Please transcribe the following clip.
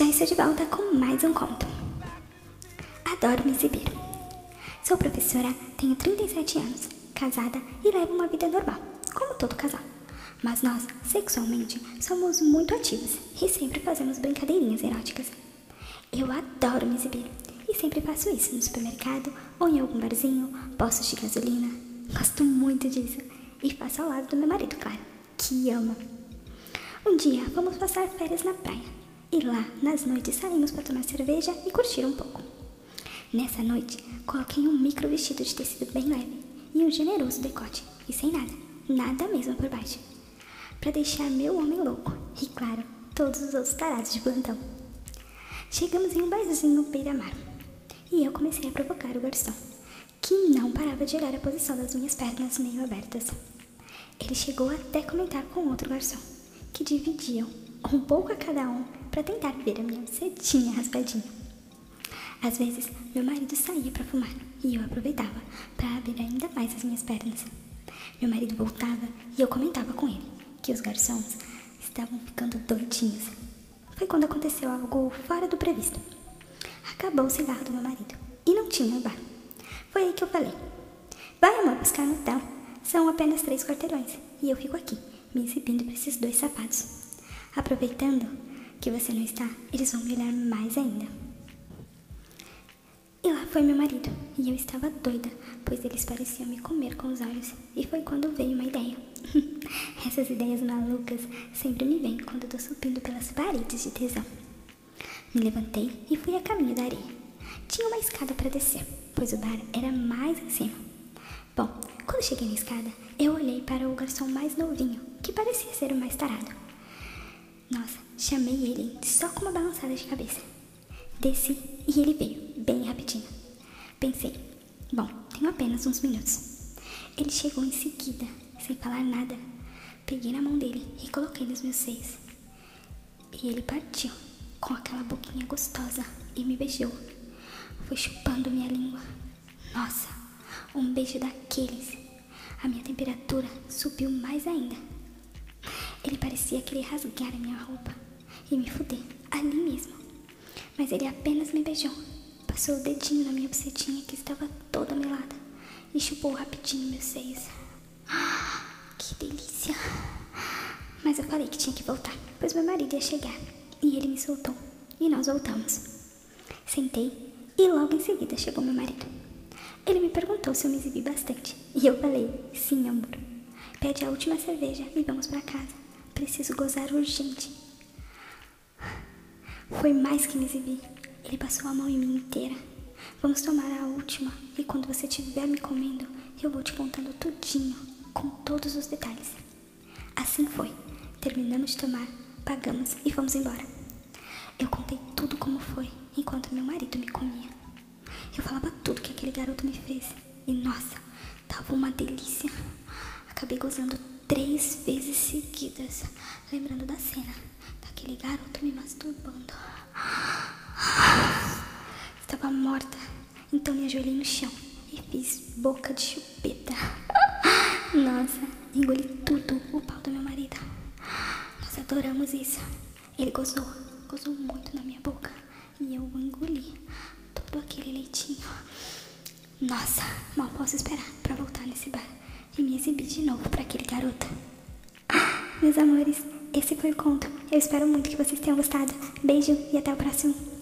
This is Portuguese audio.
Já estou de volta com mais um conto. Adoro me exibir. Sou professora, tenho 37 anos, casada e levo uma vida normal, como todo casal. Mas nós, sexualmente, somos muito ativos e sempre fazemos brincadeirinhas eróticas. Eu adoro me exibir e sempre faço isso no supermercado ou em algum barzinho, postos de gasolina. Gosto muito disso e faço ao lado do meu marido, claro, que ama. Um dia fomos passar férias na praia e lá, nas noites, saímos para tomar cerveja e curtir um pouco. Nessa noite, coloquei um micro vestido de tecido bem leve e um generoso decote, e sem nada, nada mesmo por baixo, para deixar meu homem louco e, claro, todos os outros tarados de plantão. Chegamos em um barzinho beira-mar e eu comecei a provocar o garçom, que não parava de olhar a posição das minhas pernas meio abertas. Ele chegou até comentar com outro garçom, que dividiam um pouco a cada um para tentar ver a minha setinha raspadinha. Às vezes, meu marido saía para fumar e eu aproveitava para abrir ainda mais as minhas pernas. Meu marido voltava e eu comentava com ele que os garçons estavam ficando doidinhos. Foi quando aconteceu algo fora do previsto. Acabou o cigarro do meu marido e não tinha bar. Foi aí que eu falei: Vai, amor, buscar no hotel. São apenas três quarteirões e eu fico aqui, me exibindo para esses dois sapatos. Aproveitando, que você não está, eles vão me olhar mais ainda. E lá foi meu marido, e eu estava doida, pois eles pareciam me comer com os olhos. E foi quando veio uma ideia. Essas ideias malucas sempre me vêm quando estou subindo pelas paredes de tesão. Me levantei e fui a caminho da areia. Tinha uma escada para descer, pois o bar era mais acima. Bom, quando cheguei na escada, eu olhei para o garçom mais novinho, que parecia ser o mais tarado. Nossa, chamei ele só com uma balançada de cabeça. Desci e ele veio, bem rapidinho. Pensei, bom, tenho apenas uns minutos. Ele chegou em seguida, sem falar nada. Peguei na mão dele e coloquei nos meus seios. E ele partiu, com aquela boquinha gostosa, e me beijou. Foi chupando minha língua. Nossa, um beijo daqueles. A minha temperatura subiu mais ainda. Ele parecia querer rasgar a minha roupa e me fuder ali mesmo. Mas ele apenas me beijou, passou o dedinho na minha bucetinha que estava toda melada e chupou rapidinho meus seios. Que delícia! Mas eu falei que tinha que voltar, pois meu marido ia chegar e ele me soltou e nós voltamos. Sentei e logo em seguida chegou meu marido. Ele me perguntou se eu me exibi bastante e eu falei: sim, amor. Pede a última cerveja e vamos para casa. Preciso gozar urgente. Foi mais que me exibir. Ele passou a mão em mim inteira. Vamos tomar a última e quando você estiver me comendo, eu vou te contando tudinho, com todos os detalhes. Assim foi. Terminamos de tomar, pagamos e fomos embora. Eu contei tudo como foi, enquanto meu marido me comia. Eu falava tudo que aquele garoto me fez. E nossa, tava uma delícia. Acabei gozando três vezes seguidas, lembrando da cena daquele garoto me masturbando. Estava morta, então me ajoelhei no chão e fiz boca de chupeta. Nossa, engoli tudo o pau do meu marido. Nós adoramos isso. Ele gozou, gozou muito na minha boca e eu engoli todo aquele leitinho. Nossa, mal posso esperar para voltar nesse bar e me exibir de novo para aquele garoto. Meus amores, esse foi o conto. Eu espero muito que vocês tenham gostado. Beijo e até o próximo.